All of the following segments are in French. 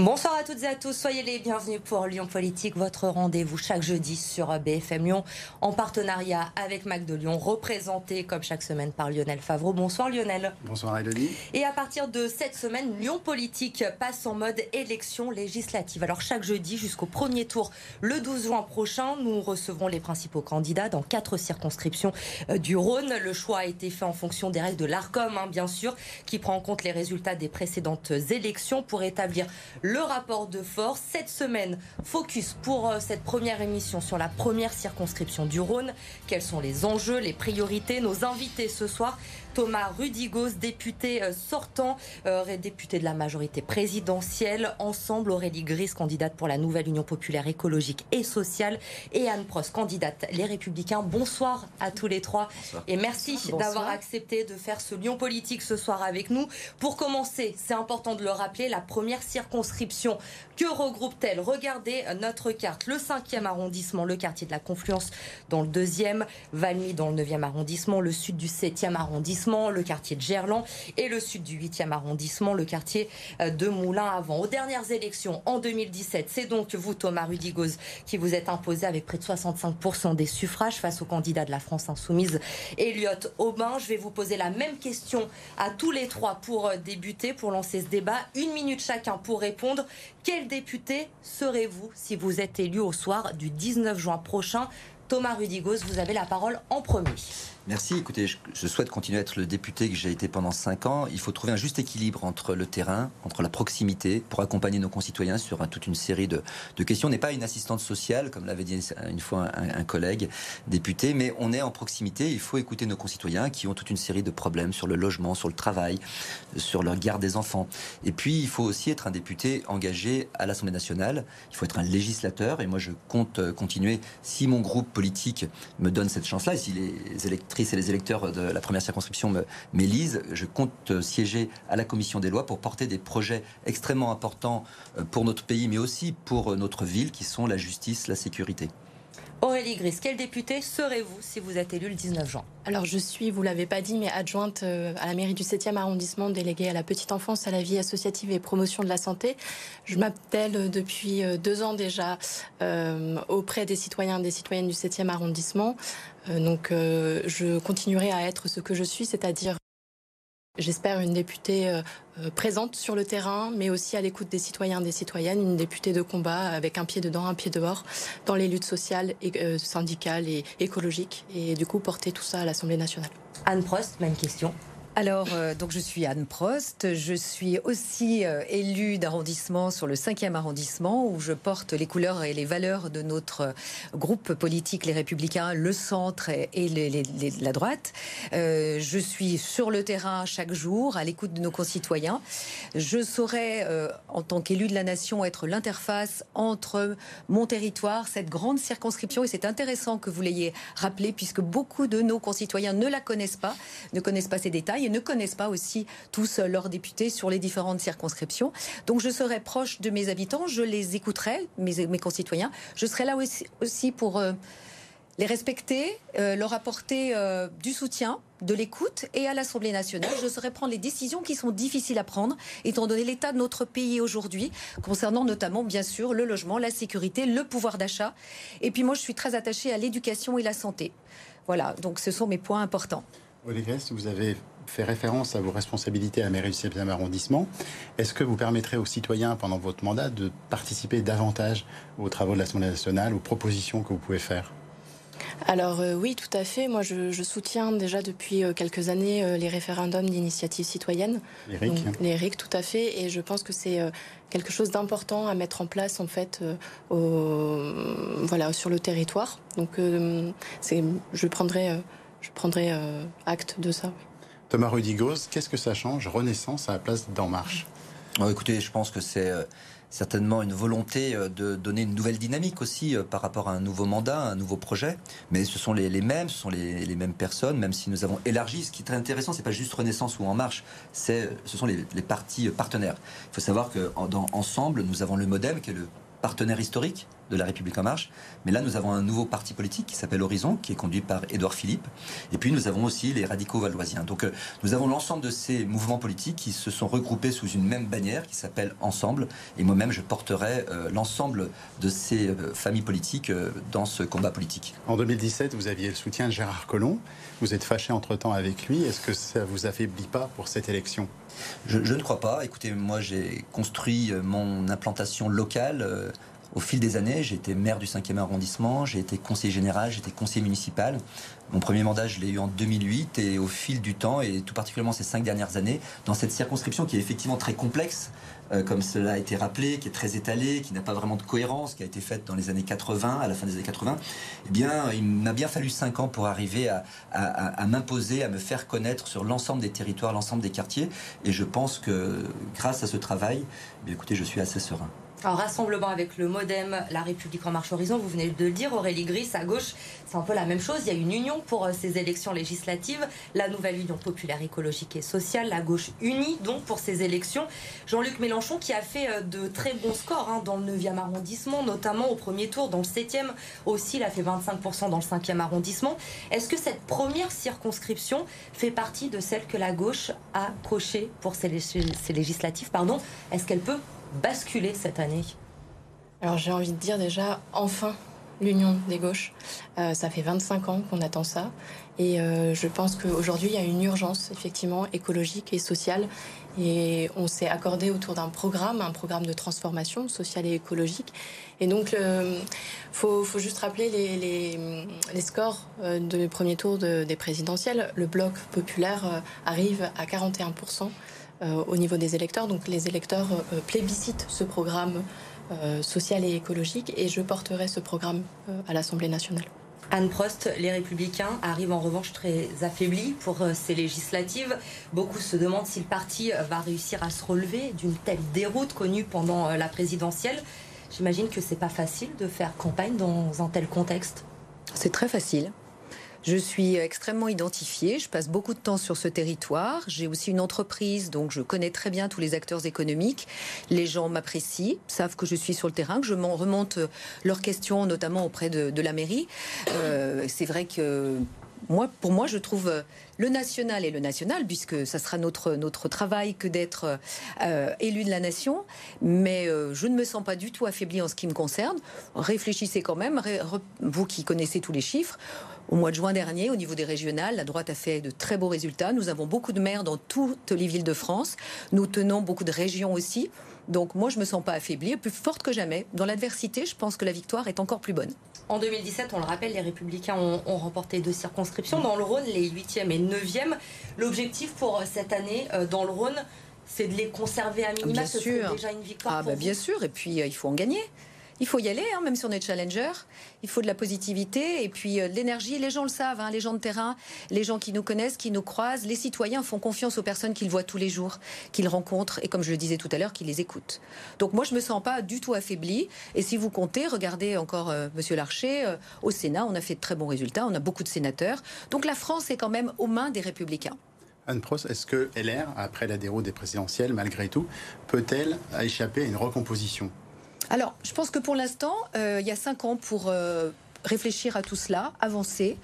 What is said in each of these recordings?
Bonsoir à toutes et à tous, soyez les bienvenus pour Lyon Politique, votre rendez-vous chaque jeudi sur BFM Lyon, en partenariat avec Mac de Lyon, représenté comme chaque semaine par Lionel Favreau. Bonsoir Lionel. Bonsoir Elodie. Et à partir de cette semaine, Lyon Politique passe en mode élection législative. Alors chaque jeudi jusqu'au premier tour, le 12 juin prochain, nous recevrons les principaux candidats dans quatre circonscriptions euh, du Rhône. Le choix a été fait en fonction des règles de l'ARCOM, hein, bien sûr, qui prend en compte les résultats des précédentes élections pour établir le rapport de force. Cette semaine, focus pour euh, cette première émission sur la première circonscription du Rhône. Quels sont les enjeux, les priorités? Nos invités ce soir, Thomas Rudigos, député euh, sortant, euh, député de la majorité présidentielle. Ensemble, Aurélie Gris, candidate pour la nouvelle Union populaire écologique et sociale. Et Anne Prost, candidate Les Républicains. Bonsoir à tous les trois. Et merci d'avoir accepté de faire ce Lyon politique ce soir avec nous. Pour commencer, c'est important de le rappeler, la première circonscription. Que regroupe-t-elle? Regardez notre carte. Le 5e arrondissement, le quartier de la Confluence dans le 2e, Valmy dans le 9e arrondissement, le sud du 7e arrondissement le quartier de Gerland, et le sud du 8e arrondissement, le quartier euh, de Moulins-Avant. Aux dernières élections, en 2017, c'est donc vous, Thomas Rudigoz, qui vous êtes imposé avec près de 65% des suffrages face au candidat de la France Insoumise, Elliot Aubin. Je vais vous poser la même question à tous les trois pour euh, débuter, pour lancer ce débat. Une minute chacun pour répondre. Quel député serez-vous si vous êtes élu au soir du 19 juin prochain? Thomas Rudigos, vous avez la parole en premier. Merci. Écoutez, je, souhaite continuer à être le député que j'ai été pendant cinq ans. Il faut trouver un juste équilibre entre le terrain, entre la proximité, pour accompagner nos concitoyens sur toute une série de, questions. On n'est pas une assistante sociale, comme l'avait dit une fois un, collègue député, mais on est en proximité. Il faut écouter nos concitoyens qui ont toute une série de problèmes sur le logement, sur le travail, sur leur garde des enfants. Et puis, il faut aussi être un député engagé à l'Assemblée nationale. Il faut être un législateur. Et moi, je compte euh, continuer, si mon groupe politique me donne cette chance-là, et si les électeurs et les électeurs de la première circonscription m'élisent, je compte siéger à la commission des lois pour porter des projets extrêmement importants euh, pour notre pays, mais aussi pour notre ville, qui sont la justice, la sécurité. Aurélie Gris, quel député serez-vous si vous êtes élu le 19 juin? Alors je suis, vous l'avez pas dit, mais adjointe euh, à la mairie du 7e arrondissement, déléguée à la petite enfance, à la vie associative et promotion de la santé. Je m'appelle euh, depuis euh, deux ans déjà auprès des citoyens et des citoyennes du 7e arrondissement. donc je continuerai à être ce que je suis, c'est-à-dire J'espère une députée euh, euh, présente sur le terrain, mais aussi à l'écoute des citoyens et des citoyennes, une députée de combat avec un pied dedans, un pied dehors, dans les luttes sociales, euh, syndicales et écologiques, et du coup porter tout ça à l'Assemblée nationale. Anne Prost, même question. Alors, euh, donc je suis Anne Prost. Je suis aussi euh, élue d'arrondissement sur le 5e arrondissement où je porte les couleurs et les valeurs de notre groupe politique, les Républicains, le centre et, la droite. Euh, je suis sur le terrain chaque jour, à l'écoute de nos concitoyens. Je saurais, en tant qu'élue de la nation, être l'interface entre mon territoire, cette grande circonscription. Et c'est intéressant que vous l'ayez rappelé, puisque beaucoup de nos concitoyens ne la connaissent pas, ne connaissent pas ces détails et ne connaissent pas aussi tous leurs députés sur les différentes circonscriptions. Donc je serai proche de mes habitants, je les écouterai, mes, mes concitoyens. Je serai là aussi, pour euh, les respecter, euh, leur apporter euh, du soutien, de l'écoute et à l'Assemblée nationale, je saurai prendre les décisions qui sont difficiles à prendre, étant donné l'état de notre pays aujourd'hui, concernant notamment, bien sûr, le logement, la sécurité, le pouvoir d'achat. Et puis moi, je suis très attachée à l'éducation et la santé. Voilà, donc ce sont mes points importants. Olivier, vous avez fait référence à vos responsabilités à mairie du 7e arrondissement. Est-ce que vous permettrez aux citoyens, pendant votre mandat, de participer davantage aux travaux de l'Assemblée nationale, aux propositions que vous pouvez faire? Alors euh, oui, tout à fait. Moi, je, soutiens déjà depuis euh, quelques années euh, les référendums d'initiative citoyenne. Les RIC. les RIC, tout à fait. Et je pense que c'est quelque chose d'important à mettre en place en fait, voilà, sur le territoire. Donc, je prendrai, je prendrai acte de ça. Thomas Rudigos, qu'est-ce que ça change Renaissance à la place d'En Marche? Écoutez, je pense que c'est euh, certainement une volonté euh, de donner une nouvelle dynamique aussi euh, par rapport à un nouveau mandat, un nouveau projet. Mais ce sont les, mêmes, ce sont les, mêmes personnes, même si nous avons élargi. Ce qui est très intéressant, c'est pas juste Renaissance ou En Marche, ce sont les, partis partenaires. Il faut savoir que ensemble, nous avons le MoDem qui est le partenaire historique de La République en marche. Mais là, nous avons un nouveau parti politique qui s'appelle Horizon, qui est conduit par Édouard Philippe. Et puis, nous avons aussi les radicaux valdoisiens. Donc, euh, nous avons l'ensemble de ces mouvements politiques qui se sont regroupés sous une même bannière qui s'appelle Ensemble. Et moi-même, je porterai euh, l'ensemble de ces euh, familles politiques dans ce combat politique. En 2017, vous aviez le soutien de Gérard Collomb. Vous êtes fâché entre-temps avec lui. Est-ce que ça vous affaiblit pas pour cette élection? Je, ne crois pas. Écoutez, moi j'ai construit mon implantation locale au fil des années, j'ai été maire du 5e arrondissement, j'ai été conseiller général, j'ai été conseiller municipal. Mon premier mandat, je l'ai eu en 2008 et au fil du temps, et tout particulièrement ces cinq dernières années, dans cette circonscription qui est effectivement très complexe, euh, comme cela a été rappelé, qui est très étalée, qui n'a pas vraiment de cohérence, qui a été faite dans les années 80, à la fin des années 80, eh bien, il m'a bien fallu cinq ans pour arriver à, m'imposer, à me faire connaître sur l'ensemble des territoires, l'ensemble des quartiers. Et je pense que grâce à ce travail, eh écoutez, je suis assez serein. Alors, rassemblement avec le Modem, La République en marche horizon, vous venez de le dire, Aurélie Gris, à gauche, c'est un peu la même chose. Il y a une union pour euh, ces élections législatives, la nouvelle Union populaire écologique et sociale, la gauche unie donc pour ces élections. Jean-Luc Mélenchon qui a fait euh, de très bons scores hein, dans le 9e arrondissement, notamment au premier tour, dans le 7e aussi, il a fait 25% dans le 5e arrondissement. Est-ce que cette première circonscription fait partie de celle que la gauche a cochée pour ces, législatives pardon? Est-ce qu'elle peut basculer cette année Alors j'ai envie de dire déjà, enfin, l'union des gauches. Euh, ça fait 25 ans qu'on attend ça. Et euh, je pense qu'aujourd'hui, il y a une urgence, effectivement, écologique et sociale. Et on s'est accordé autour d'un programme, un programme de transformation sociale et écologique. Et donc, il faut, juste rappeler les, scores euh, du premier tour des présidentielles. Le bloc populaire arrive à 41%. Euh, au niveau des électeurs. Donc les électeurs euh, plébiscitent ce programme euh, social et écologique et je porterai ce programme à l'Assemblée nationale. Anne Prost, les Républicains arrivent en revanche très affaiblis pour ces législatives. Beaucoup se demandent si le parti va réussir à se relever d'une telle déroute connue pendant la présidentielle. J'imagine que c'est pas facile de faire campagne dans un tel contexte. C'est très facile. Je suis extrêmement identifiée, je passe beaucoup de temps sur ce territoire. J'ai aussi une entreprise, donc je connais très bien tous les acteurs économiques. Les gens m'apprécient, savent que je suis sur le terrain, que je remonte leurs questions, notamment auprès de, la mairie. Euh, c'est vrai que moi, pour moi, je trouve le national et le national, puisque ça sera notre, notre travail que d'être euh, élu de la nation. Mais euh, je ne me sens pas du tout affaibli en ce qui me concerne. Réfléchissez quand même, vous qui connaissez tous les chiffres. Au mois de juin dernier, au niveau des régionales, la droite a fait de très beaux résultats. Nous avons beaucoup de maires dans toutes les villes de France. Nous tenons beaucoup de régions aussi. Donc moi, je ne me sens pas affaiblie, plus forte que jamais. Dans l'adversité, je pense que la victoire est encore plus bonne. En 2017, on le rappelle, les Républicains ont, remporté deux circonscriptions. Dans le Rhône, les 8e et 9e. L'objectif pour cette année euh, dans le Rhône, c'est de les conserver à minima. Bien sûr. déjà une victoire. Ah, bah, bien sûr. Et puis, euh, il faut en gagner il faut y aller, hein, même si on est challenger. Il faut de la positivité et puis euh, de l'énergie. Les gens le savent, hein, les gens de terrain, les gens qui nous connaissent, qui nous croisent. Les citoyens font confiance aux personnes qu'ils voient tous les jours, qu'ils rencontrent et, comme je le disais tout à l'heure, qu'ils les écoutent. Donc moi, je me sens pas du tout affaiblie. Et si vous comptez, regardez encore euh, Monsieur Larcher, euh, au Sénat, on a fait de très bons résultats. On a beaucoup de sénateurs. Donc la France est quand même aux mains des républicains. Anne Prost, est-ce que LR, après la déroute des présidentielles, malgré tout, peut-elle échapper à une recomposition? Alors, je pense que pour l'instant, euh, il y a cinq ans pour euh, réfléchir à tout cela, avancer.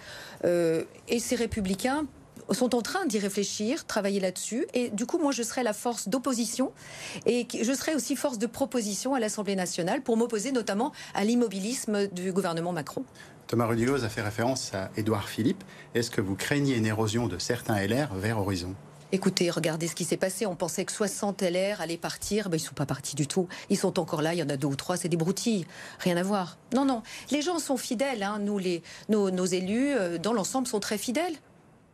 Euh, et ces républicains sont en train d'y réfléchir, travailler là-dessus. Et du coup, moi, je serai la force d'opposition et je serai aussi force de proposition à l'Assemblée nationale pour m'opposer notamment à l'immobilisme du gouvernement Macron. Thomas Rudigoz a fait référence à Édouard Philippe. Est-ce que vous craignez une érosion de certains LR vers Horizon? Écoutez, regardez ce qui s'est passé. On pensait que 60 LR allaient partir. Ben, ils ne sont pas partis du tout. Ils sont encore là. Il y en a deux ou trois. C'est des broutilles. Rien à voir. Non, non. Les gens sont fidèles. Hein. Nous, les, nos, élus, euh, dans l'ensemble, sont très fidèles.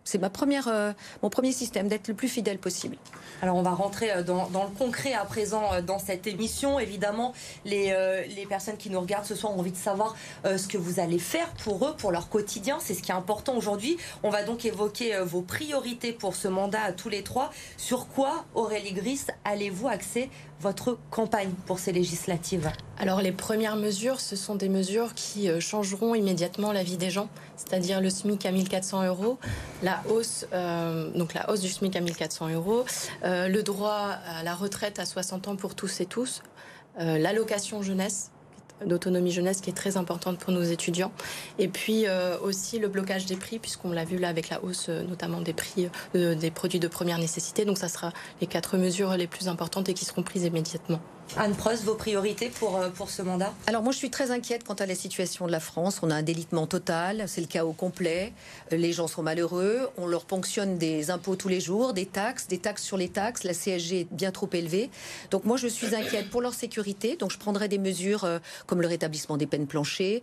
C'est ma première, euh, mon premier système, d'être le plus fidèle possible. Alors on va rentrer euh, dans, le concret à présent euh, dans cette émission. Évidemment, les, les, personnes qui nous regardent ce soir ont envie de savoir ce que vous allez faire pour eux, pour leur quotidien. C'est ce qui est important aujourd'hui. On va donc évoquer vos priorités pour ce mandat à tous les trois. Sur quoi, Aurélie Gris, allez-vous axer votre campagne pour ces législatives Alors les premières mesures, ce sont des mesures qui euh, changeront immédiatement la vie des gens, c'est-à-dire le SMIC à 1400 euros, la hausse, euh, donc la hausse du SMIC à 1400 euros, euh, le droit à la retraite à 60 ans pour tous et tous, l'allocation jeunesse d'autonomie jeunesse qui est très importante pour nos étudiants. Et puis euh, aussi le blocage des prix, puisqu'on l'a vu là avec la hausse euh, notamment des prix des produits de première nécessité. Donc ça sera les quatre mesures les plus importantes et qui seront prises immédiatement. Anne Prost, vos priorités pour, euh, pour ce mandat? Alors moi je suis très inquiète quant à la situation de la France. On a un délitement total, c'est le chaos complet. Euh, les gens sont malheureux, on leur ponctionne des impôts tous les jours, des taxes, des taxes sur les taxes. La CSG est bien trop élevée. Donc moi je suis inquiète pour leur sécurité. Donc je prendrai des mesures euh, comme le rétablissement des peines planchées,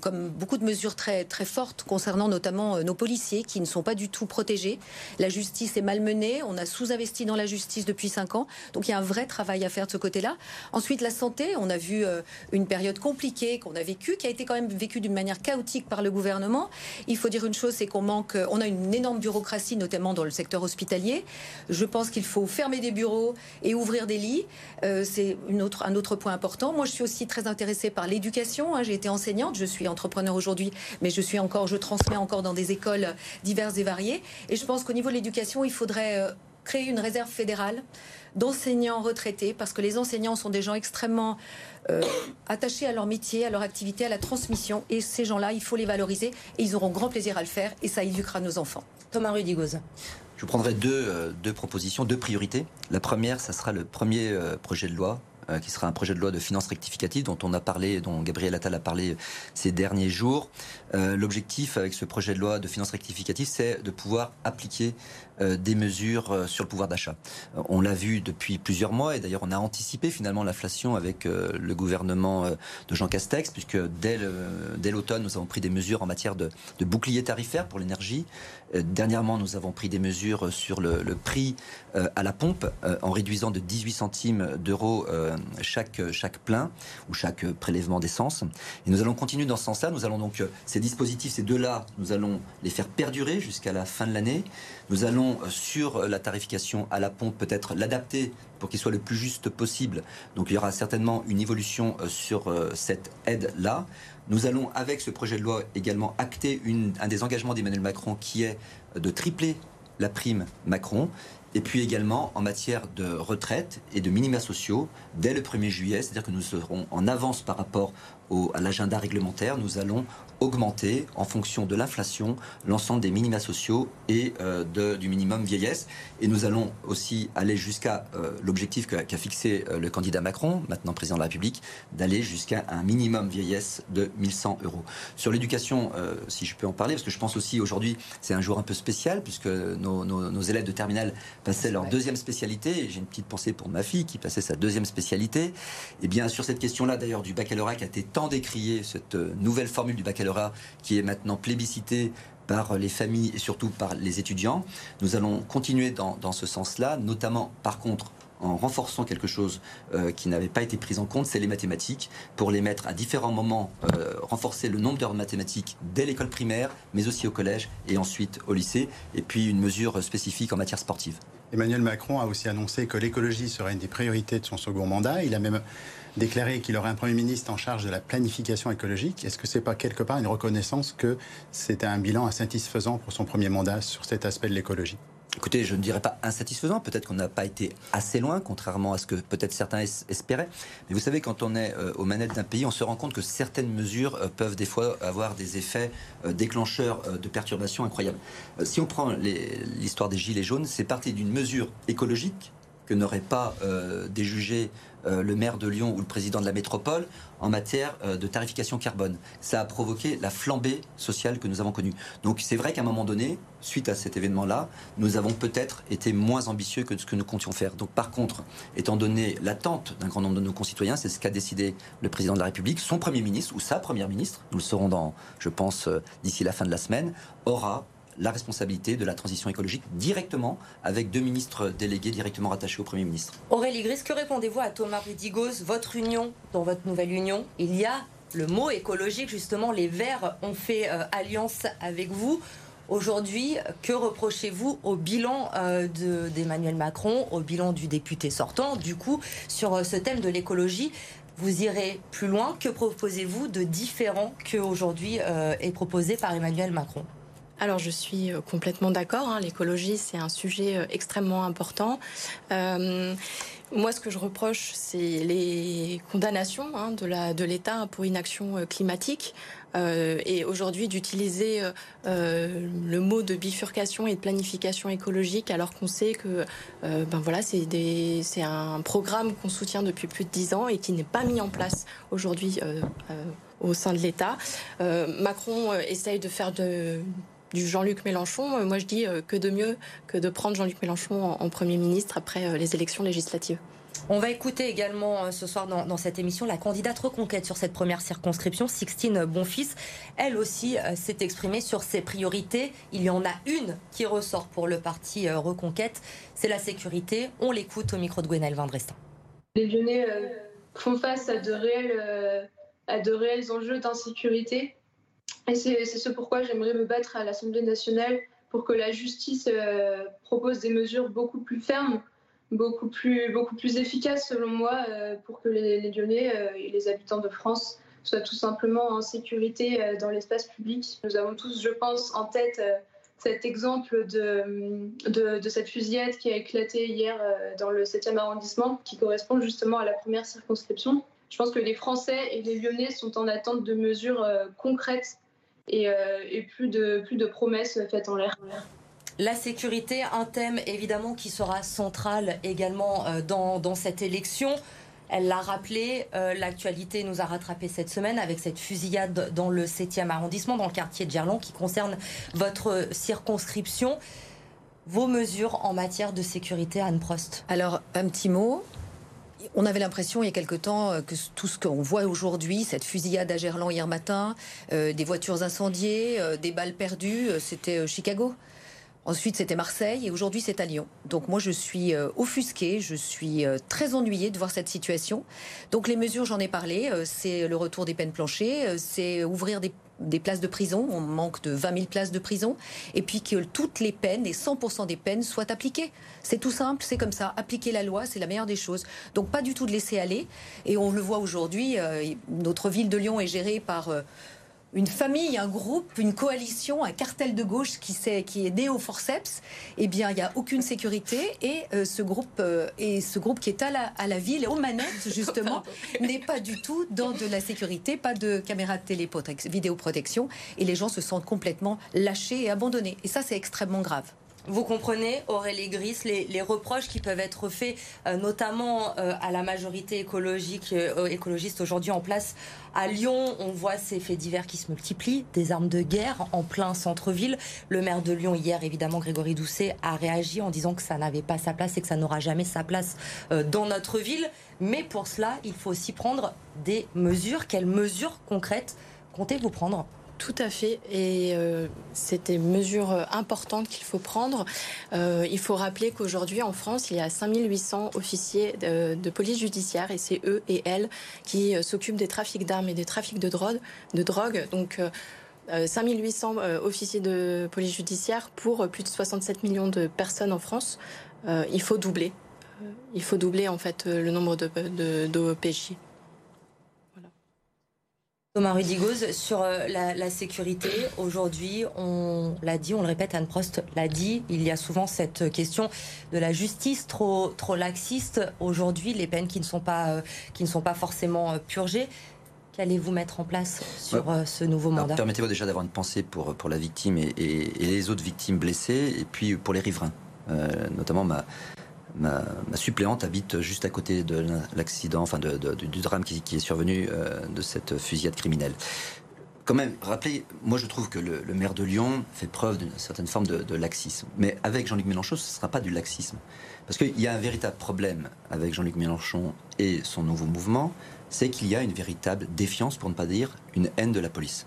comme beaucoup de mesures très, très fortes concernant notamment nos policiers qui ne sont pas du tout protégés. La justice est malmenée, on a sous-investi dans la justice depuis cinq ans. Donc il y a un vrai travail à faire de ce côté-là. Ensuite, la santé, on a vu euh, une période compliquée qu'on a vécue, qui a été quand même vécue d'une manière chaotique par le gouvernement. Il faut dire une chose, c'est qu'on manque, euh, on a une énorme bureaucratie, notamment dans le secteur hospitalier. Je pense qu'il faut fermer des bureaux et ouvrir des lits. Euh, c'est un autre point important. Moi, je suis aussi très intéressée par l'éducation. Hein. J'ai été enseignante, je suis entrepreneur aujourd'hui, mais je suis encore, je transmets encore dans des écoles diverses et variées. Et je pense qu'au niveau de l'éducation, il faudrait créer une réserve fédérale d'enseignants retraités, parce que les enseignants sont des gens extrêmement euh, attachés à leur métier, à leur activité, à la transmission. Et ces gens-là, il faut les valoriser et ils auront grand plaisir à le faire et ça éduquera nos enfants. Thomas Rudigoz. Je vous prendrai deux, euh, deux propositions, deux priorités. La première, ça sera le premier euh, projet de loi qui sera un projet de loi de finances rectificative dont on a parlé, dont Gabriel Attal a parlé ces derniers jours. L'objectif avec ce projet de loi de finances rectificative, c'est de pouvoir appliquer euh, des mesures euh, sur le pouvoir d'achat. Euh, on l'a vu depuis plusieurs mois et d'ailleurs on a anticipé finalement l'inflation avec le gouvernement de Jean Castex puisque dès l'automne nous avons pris des mesures en matière de, bouclier tarifaire pour l'énergie. Dernièrement nous avons pris des mesures sur le, prix à la pompe en réduisant de 18 centimes d'euros chaque, chaque plein ou chaque prélèvement d'essence. Et nous allons continuer dans ce sens-là. Nous allons donc ces dispositifs, ces deux-là, nous allons les faire perdurer jusqu'à la fin de l'année. Nous allons euh, sur la tarification à la pompe peut-être l'adapter pour qu'il soit le plus juste possible. Donc il y aura certainement une évolution euh, sur euh, cette aide-là. Nous allons, avec ce projet de loi, également acter un des engagements d'Emmanuel Macron qui est de tripler la prime Macron. Et puis également en matière de retraite et de minima sociaux dès le 1er juillet, c'est-à-dire que nous serons en avance par rapport à l'agenda réglementaire, nous allons augmenter en fonction de l'inflation l'ensemble des minima sociaux et euh, de, du minimum vieillesse. Et nous allons aussi aller jusqu'à euh, l'objectif qu'a fixé euh, le candidat Macron, maintenant président de la République, d'aller jusqu'à un minimum vieillesse de 1100 euros. Sur l'éducation, si je peux en parler, parce que je pense aussi aujourd'hui, c'est un jour un peu spécial, puisque nos, nos élèves de terminale passaient leur deuxième spécialité. J'ai une petite pensée pour ma fille qui passait sa deuxième spécialité. Et bien, sur cette question-là, d'ailleurs, du baccalauréat qui a été tant décrié, cette nouvelle formule du baccalauréat, qui est maintenant plébiscité par les familles et surtout par les étudiants. Nous allons continuer dans, ce sens-là, notamment par contre en renforçant quelque chose euh, qui n'avait pas été pris en compte, c'est les mathématiques, pour les mettre à différents moments, euh, renforcer le nombre d'heures de mathématiques dès l'école primaire, mais aussi au collège et ensuite au lycée, et puis une mesure spécifique en matière sportive. Emmanuel Macron a aussi annoncé que l'écologie serait une des priorités de son second mandat. Il a même déclaré qu'il aurait un Premier ministre en charge de la planification écologique. Est-ce que ce n'est pas quelque part une reconnaissance que c'était un bilan insatisfaisant pour son premier mandat sur cet aspect de l'écologie? Écoutez, je ne dirais pas insatisfaisant. Peut-être qu'on n'a pas été assez loin, contrairement à ce que peut-être certains espéraient. Mais vous savez, quand on est euh, aux manettes d'un pays, on se rend compte que certaines mesures euh, peuvent des fois avoir des effets euh, déclencheurs de perturbations incroyables. Si on prend l'histoire des Gilets jaunes, c'est parti d'une mesure écologique que n'aurait pas déjugé euh, le maire de Lyon ou le président de la métropole en matière euh, de tarification carbone. Ça a provoqué la flambée sociale que nous avons connue. Donc c'est vrai qu'à un moment donné, suite à cet événement-là, nous avons peut-être été moins ambitieux que ce que nous comptions faire. Donc par contre, étant donné l'attente d'un grand nombre de nos concitoyens, c'est ce qu'a décidé le président de la République, son Premier ministre ou sa Première ministre, nous le saurons dans, je pense, euh, d'ici la fin de la semaine, aura la responsabilité de la transition écologique directement avec deux ministres délégués directement rattachés au Premier ministre. Aurélie Gris, que répondez-vous à Thomas Rudigos, votre union, dans votre nouvelle union? Il y a le mot écologique, justement, les Verts ont fait euh, alliance avec vous. Aujourd'hui, que reprochez-vous au bilan euh, d'Emmanuel Macron, au bilan du député sortant, du coup, sur euh, ce thème de l'écologie vous irez plus loin. Que proposez-vous de différent qu'aujourd'hui est proposé par Emmanuel Macron? Alors je suis euh, complètement d'accord. Hein. L'écologie, c'est un sujet euh, extrêmement important. Euh, moi, ce que je reproche, c'est les condamnations hein, de l'État pour inaction climatique. Et aujourd'hui d'utiliser le mot de bifurcation et de planification écologique alors qu'on sait que ben voilà c'est un programme qu'on soutient depuis plus de dix ans et qui n'est pas mis en place aujourd'hui au sein de l'État. Macron essaye de faire de du Jean-Luc Mélenchon. Moi, je dis que de mieux que de prendre Jean-Luc Mélenchon en Premier ministre après les élections législatives. On va écouter également euh, ce soir dans, cette émission la candidate reconquête sur cette première circonscription, Sixtine Bonfils. Elle aussi euh, s'est exprimée sur ses priorités. Il y en a une qui ressort pour le parti euh, reconquête, c'est la sécurité. On l'écoute au micro de Gwenelle Vindrestin. Les Lyonnais font face à de réels, à de réels enjeux d'insécurité. Et c'est ce pourquoi j'aimerais me battre à l'Assemblée nationale pour que la justice propose des mesures beaucoup plus fermes beaucoup plus, beaucoup plus efficace selon moi euh, pour que les, Lyonnais euh, et les habitants de France soient tout simplement en sécurité euh, dans l'espace public. Nous avons tous, je pense, en tête cet exemple de, cette fusillade qui a éclaté hier dans le 7e arrondissement, qui correspond justement à la première circonscription. Je pense que les Français et les Lyonnais sont en attente de mesures concrètes et, et plus, de, plus de promesses faites en l'air. La sécurité, un thème évidemment qui sera central également euh, dans, cette élection. Elle l'a rappelé, euh, l'actualité nous a rattrapé cette semaine avec cette fusillade dans le 7e arrondissement, dans le quartier de Gerland, qui concerne votre circonscription. Vos mesures en matière de sécurité, Anne Prost? Alors, un petit mot. On avait l'impression il y a quelque temps euh, que tout ce qu'on voit aujourd'hui, cette fusillade à Gerland hier matin, des voitures incendiées, des balles perdues, c'était Chicago. Ensuite, c'était Marseille et aujourd'hui, c'est à Lyon. Donc moi, je suis euh, offusquée, je suis euh, très ennuyée de voir cette situation. Donc les mesures, j'en ai parlé, euh, c'est le retour des peines planchées, c'est ouvrir des, places de prison, on manque de 20 000 places de prison, et puis que toutes les peines et 100% des peines soient appliquées. C'est tout simple, c'est comme ça. Appliquer la loi, c'est la meilleure des choses. Donc pas du tout de laisser aller. Et on le voit aujourd'hui, notre ville de Lyon est gérée par une famille, un groupe, une coalition, un cartel de gauche qui, est, qui est né au forceps, eh bien, il n'y a aucune sécurité. Et euh, ce groupe euh, et ce groupe qui est à la, à la ville, aux manettes, justement, n'est pas du tout dans de la sécurité, pas de caméra de vidéoprotection. Et les gens se sentent complètement lâchés et abandonnés. Et ça, c'est extrêmement grave. Vous comprenez, Aurélie Gris, les, reproches qui peuvent être faits, euh, notamment euh, à la majorité écologique, euh, écologiste aujourd'hui en place à Lyon. On voit ces faits divers qui se multiplient, des armes de guerre en plein centre-ville. Le maire de Lyon, hier, évidemment, Grégory Doucet, a réagi en disant que ça n'avait pas sa place et que ça n'aura jamais sa place dans notre ville. Mais pour cela, il faut aussi prendre des mesures. Quelles mesures concrètes comptez-vous prendre tout à fait. Et euh, c'est des mesures euh, importantes qu'il faut prendre. Euh, il faut rappeler qu'aujourd'hui, en France, il y a 5800 officiers de, police judiciaire et c'est eux et elles qui s'occupent des trafics d'armes et des trafics de drogue. De drogue. Donc, 5800 officiers de police judiciaire pour plus de 67 millions de personnes en France. il faut doubler. Il faut doubler, en fait, le nombre. De, Thomas Rudigoz, sur euh, la, sécurité, aujourd'hui, on l'a dit, on le répète, Anne Prost l'a dit, il y a souvent cette question de la justice trop, trop laxiste. Aujourd'hui, les peines qui ne sont pas, euh, qui ne sont pas forcément euh, purgées. Qu'allez-vous mettre en place sur ce nouveau mandat? Permettez-moi déjà d'avoir une pensée pour, pour la victime et, les autres victimes blessées, et puis pour les riverains. notamment ma, Ma, suppléante habite juste à côté de l'accident, enfin du drame qui, est survenu euh, de cette fusillade criminelle. Quand même, rappelez, moi je trouve que le, maire de Lyon fait preuve d'une certaine forme de, laxisme. Mais avec Jean-Luc Mélenchon, ce ne sera pas du laxisme. Parce qu'il y a un véritable problème avec Jean-Luc Mélenchon et son nouveau mouvement, c'est qu'il y a une véritable défiance, pour ne pas dire une haine de la police.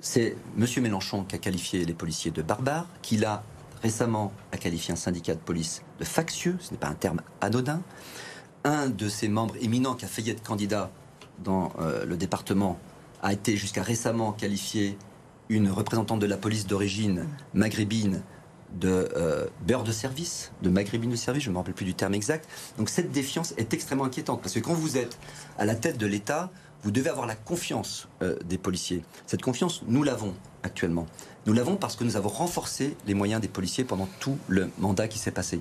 C'est M. Mélenchon qui a qualifié les policiers de barbares, qui l'a récemment a qualifié un syndicat de police de factieux, ce n'est pas un terme anodin. Un de ses membres éminents qui a failli être candidat dans euh, le département a été jusqu'à récemment qualifié une représentante de la police d'origine maghrébine de euh, beurre de service, de maghrébine de service, je ne me rappelle plus du terme exact. Donc cette défiance est extrêmement inquiétante parce que quand vous êtes à la tête de l'État, vous devez avoir la confiance euh, des policiers. Cette confiance, nous l'avons actuellement. Nous l'avons parce que nous avons renforcé les moyens des policiers pendant tout le mandat qui s'est passé.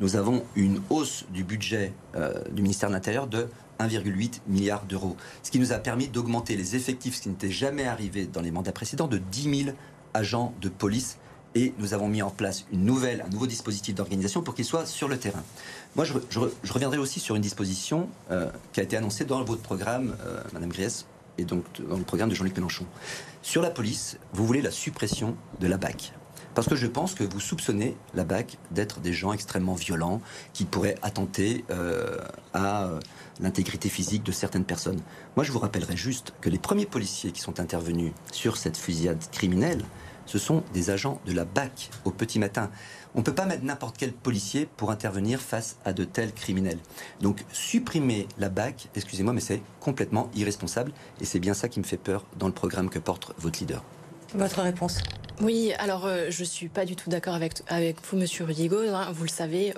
nous avons une hausse du budget euh, du ministère de l'Intérieur de 1,8 milliard d'euros, ce qui nous a permis d'augmenter les effectifs, ce qui n'était jamais arrivé dans les mandats précédents, de 10 000 agents de police. Et nous avons mis en place une nouvelle, un nouveau dispositif d'organisation pour qu'il soit sur le terrain. Moi, je, reviendrai aussi sur une disposition euh, qui a été annoncée dans votre programme, euh, Madame Griès, et donc dans le programme de Jean-Luc Mélenchon. Sur la police, vous voulez la suppression de la BAC. Parce que je pense que vous soupçonnez la BAC d'être des gens extrêmement violents qui pourraient attenter euh, à euh, l'intégrité physique de certaines personnes. Moi, je vous rappellerai juste que les premiers policiers qui sont intervenus sur cette fusillade criminelle, ce sont des agents de la BAC au petit matin. On ne peut pas mettre n'importe quel policier pour intervenir face à de tels criminels. Donc supprimer la BAC, excusez-moi, mais c'est complètement irresponsable. Et c'est bien ça qui me fait peur dans le programme que porte votre leader. Votre réponse? Oui, alors euh, je suis pas du tout d'accord avec, avec vous, Monsieur Rudigo. Hein, vous le savez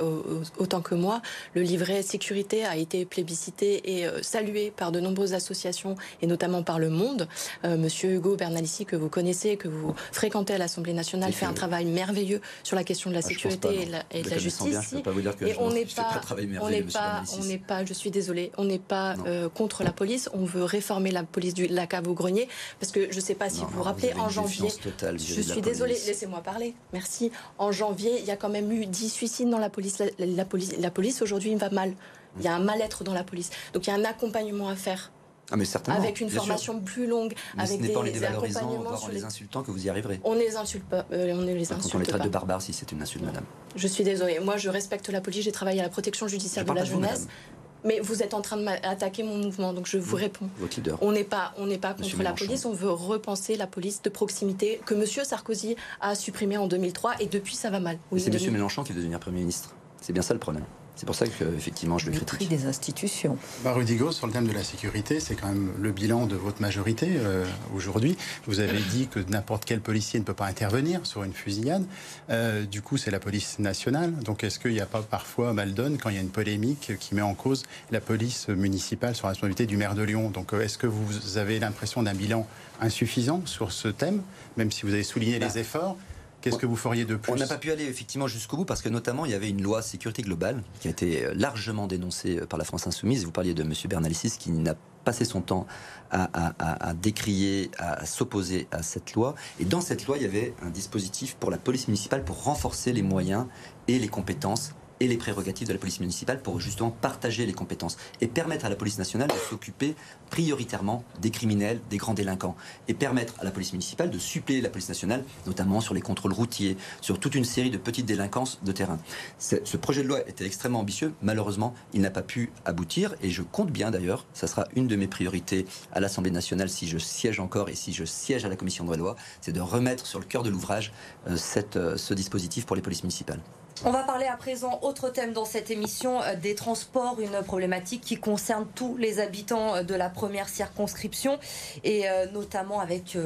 autant que moi. Le livret sécurité a été plébiscité et euh, salué par de nombreuses associations et notamment par le Monde. Euh, Monsieur Hugo Bernalici, que vous connaissez, que vous fréquentez à l'Assemblée nationale, fait un travail merveilleux sur la question de la ah, sécurité et, de la, justice. et on n'est pas, on n'est pas, on n'est pas. Je suis désolée, on n'est pas contre la police. On veut réformer la police du la cave au grenier parce que je ne sais pas si vous vous rappelez en janvier. je suis désolée, laissez-moi parler. Merci. En janvier, il y a quand même eu 10 suicides dans la police. La, police, la police aujourd'hui va mal. Il y a un mal-être dans la police. Donc il y a un accompagnement à faire. Ah mais certainement. Avec une formation plus longue, avec ce n'est pas en les dévalorisant, voire en les insultant que vous y arriverez. On les insulte pas, euh, on ne les insulte Quand on les traite de barbares, si c'est une insulte, madame. Je suis désolée. Moi, je respecte la police. J'ai travaillé à la protection judiciaire de la jeunesse. Mais vous êtes en train d'attaquer mon mouvement, donc je vous réponds. Votre leader. On n'est pas, on n'est pas contre la police. On veut repenser la police de proximité que Monsieur Sarkozy a supprimée en 2003 et depuis ça va mal. c'est Monsieur Mélenchon qui veut devenir Premier ministre. C'est bien ça le problème. C'est pour ça que, effectivement, je le critique. des institutions. Bah, Rudigo, sur le thème de la sécurité, c'est quand même le bilan de votre majorité euh, aujourd'hui. Vous avez dit que n'importe quel policier ne peut pas intervenir sur une fusillade. Euh, du coup, c'est la police nationale. Donc, est-ce qu'il n'y a pas parfois mal donne quand il y a une polémique qui met en cause la police municipale sur la responsabilité du maire de Lyon? Donc, euh, est-ce que vous avez l'impression d'un bilan insuffisant sur ce thème, même si vous avez souligné les bah, efforts? Qu'est-ce que vous feriez de plus On n'a pas pu aller effectivement jusqu'au bout parce que notamment il y avait une loi sécurité globale qui a été euh, largement dénoncée euh, par la France insoumise. Vous parliez de M. Bernalicis qui n'a passé son temps à, décrier, à, s'opposer à cette loi. Et dans cette loi, il y avait un dispositif pour la police municipale pour renforcer les moyens et les compétences et les prérogatives de la police municipale pour justement partager les compétences et permettre à la police nationale de s'occuper prioritairement des criminels, des grands délinquants et permettre à la police municipale de suppléer la police nationale, notamment sur les contrôles routiers, sur toute une série de petites délinquances de terrain. Ce projet de loi était extrêmement ambitieux. Malheureusement, il n'a pas pu aboutir et je compte bien d'ailleurs, ça sera une de mes priorités à l'Assemblée nationale si je siège encore et si je siège à la commission de loi, c'est de remettre sur le cœur de l'ouvrage euh, euh, ce dispositif pour les polices municipales. On va parler à présent, autre thème dans cette émission, euh, des transports, une problématique qui concerne tous les habitants euh, de la première circonscription et euh, notamment avec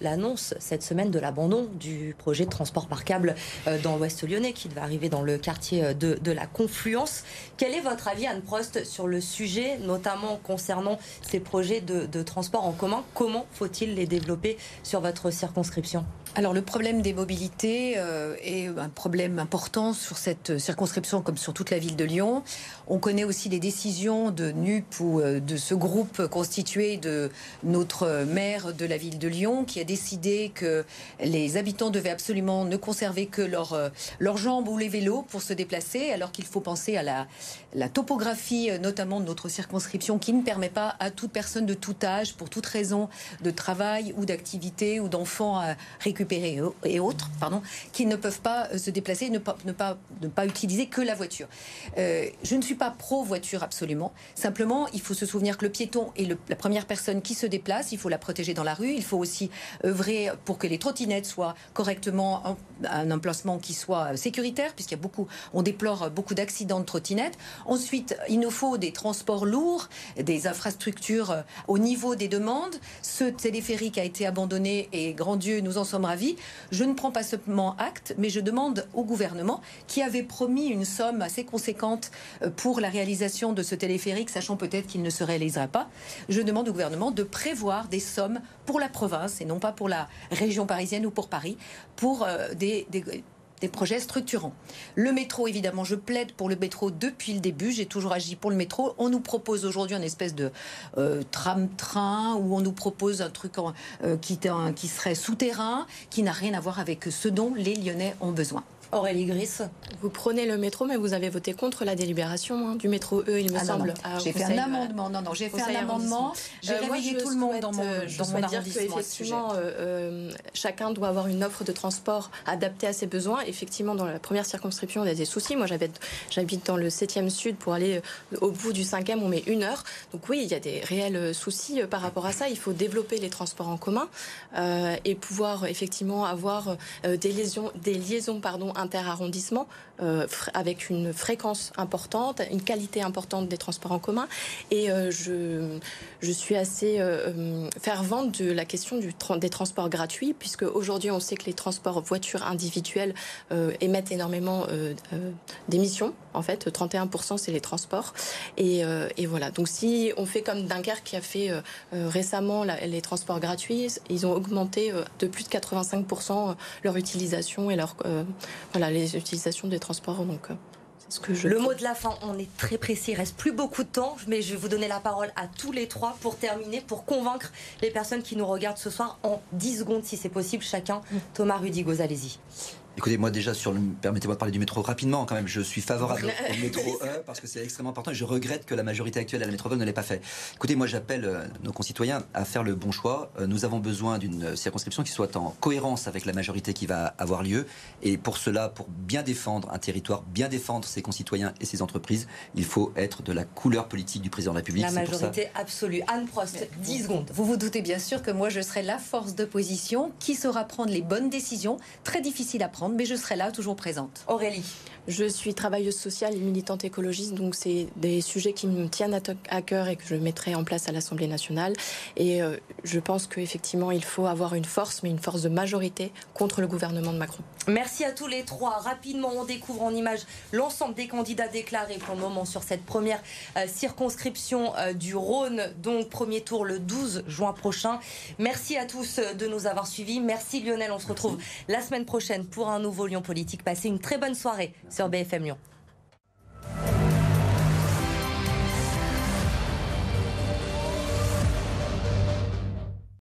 l'annonce cette semaine de l'abandon du projet de transport par câble dans l'Ouest lyonnais qui va arriver dans le quartier de, la Confluence. Quel est votre avis, Anne Prost, sur le sujet, notamment concernant ces projets de, de transport en commun? Comment faut-il les développer sur votre circonscription? Alors le problème des mobilités euh, est un problème important sur cette circonscription comme sur toute la ville de Lyon. On connaît aussi les décisions de NUP ou euh, de ce groupe constitué de notre maire de la ville de Lyon qui a décidé que les habitants devaient absolument ne conserver que leurs euh, leurs jambes ou les vélos pour se déplacer alors qu'il faut penser à la, la topographie notamment de notre circonscription qui ne permet pas à toute personne de tout âge pour toute raison de travail ou d'activité ou d'enfants à récupérer et autres, pardon, qui ne peuvent pas euh, se déplacer, ne pas, ne pas, ne pas utiliser que la voiture. Euh, je ne suis pas pro-voiture absolument. Simplement, il faut se souvenir que le piéton est la première personne qui se déplace. Il faut la protéger dans la rue. Il faut aussi œuvrer pour que les trottinettes soient correctement en, un emplacement qui soit sécuritaire, puisqu'il y a beaucoup, on déplore beaucoup d'accidents de trottinettes. Ensuite, il nous faut des transports lourds, des infrastructures euh, au niveau des demandes. Ce téléphérique a été abandonné et grand Dieu, nous en sommes je ne prends pas seulement acte, mais je demande au gouvernement, qui avait promis une somme assez conséquente euh, pour la réalisation de ce téléphérique, sachant peut-être qu'il ne se réalisera pas, je demande au gouvernement de prévoir des sommes pour la province et non pas pour la région parisienne ou pour Paris, pour euh, des, des projets structurants. Le métro, évidemment, je plaide pour le métro depuis le début. J'ai toujours agi pour le métro. On nous propose aujourd'hui une espèce de euh, tram-train où on nous propose un truc euh, qui, qui serait souterrain, qui n'a rien à voir avec ce dont les Lyonnais ont besoin. Aurélie Gris. Vous prenez le métro, mais vous avez voté contre la délibération hein, du métro E, il me ah semble. J'ai fait un amendement. Non, non, j'ai fait un amendement. J'ai réveillé tout le monde dans mon, euh, je dans mon dire qu'effectivement, euh, euh, chacun doit avoir une offre de transport adaptée à ses besoins. Effectivement, dans la première circonscription, il y a des soucis. Moi, j'habite dans le 7e sud. Pour aller au bout du 5e, on met une heure. Donc oui, il y a des réels soucis par rapport à ça. Il faut développer les transports en commun et pouvoir effectivement avoir des liaisons, des liaisons pardon, inter-arrondissements euh, avec une fréquence importante, une qualité importante des transports en commun. Et euh, je, je suis assez euh, fervente de la question des transports gratuits, puisque aujourd'hui on sait que les transports voitures individuelles émettent énormément d'émissions. En fait, 31% c'est les transports. Et, et, voilà. Donc si on fait comme Dunkerque qui a fait récemment les transports gratuits, ils ont augmenté de plus de 85% leur utilisation et leur voilà les utilisations des transports. Donc, euh, ce que je le mot de la fin, on est très précis, il reste plus beaucoup de temps, mais je vais vous donner la parole à tous les trois pour terminer, pour convaincre les personnes qui nous regardent ce soir en 10 secondes si c'est possible chacun. Mm. Thomas Rudigo, allez-y. Écoutez, moi déjà, sur le... permettez-moi de parler du métro rapidement quand même. Je suis favorable au métro E parce que c'est extrêmement important et je regrette que la majorité actuelle à la métropole ne l'ait pas fait. Écoutez, moi j'appelle euh, nos concitoyens à faire le bon choix. Euh, nous avons besoin d'une circonscription qui soit en cohérence avec la majorité qui va avoir lieu. Et pour cela, pour bien défendre un territoire, bien défendre ses concitoyens et ses entreprises, il faut être de la couleur politique du président de la République. La majorité absolue. Anne Prost, 10 secondes. Vous vous doutez bien sûr que moi je serai la force d'opposition qui saura prendre les bonnes décisions, très difficiles à prendre mais je serai là, toujours présente. Aurélie je suis travailleuse sociale et militante écologiste, donc c'est des sujets qui me tiennent à, cœur et que je mettrai en place à l'Assemblée nationale. Et euh, je pense qu'effectivement, il faut avoir une force, mais une force de majorité contre le gouvernement de Macron. Merci à tous les trois. Rapidement, on découvre en images l'ensemble des candidats déclarés pour le moment sur cette première euh, circonscription euh, du Rhône, donc premier tour le 12 juin prochain. Merci à tous de nous avoir suivis. Merci Lionel, on se retrouve la semaine prochaine pour un nouveau Lyon Politique. Passez une très bonne soirée sur BFM Lyon.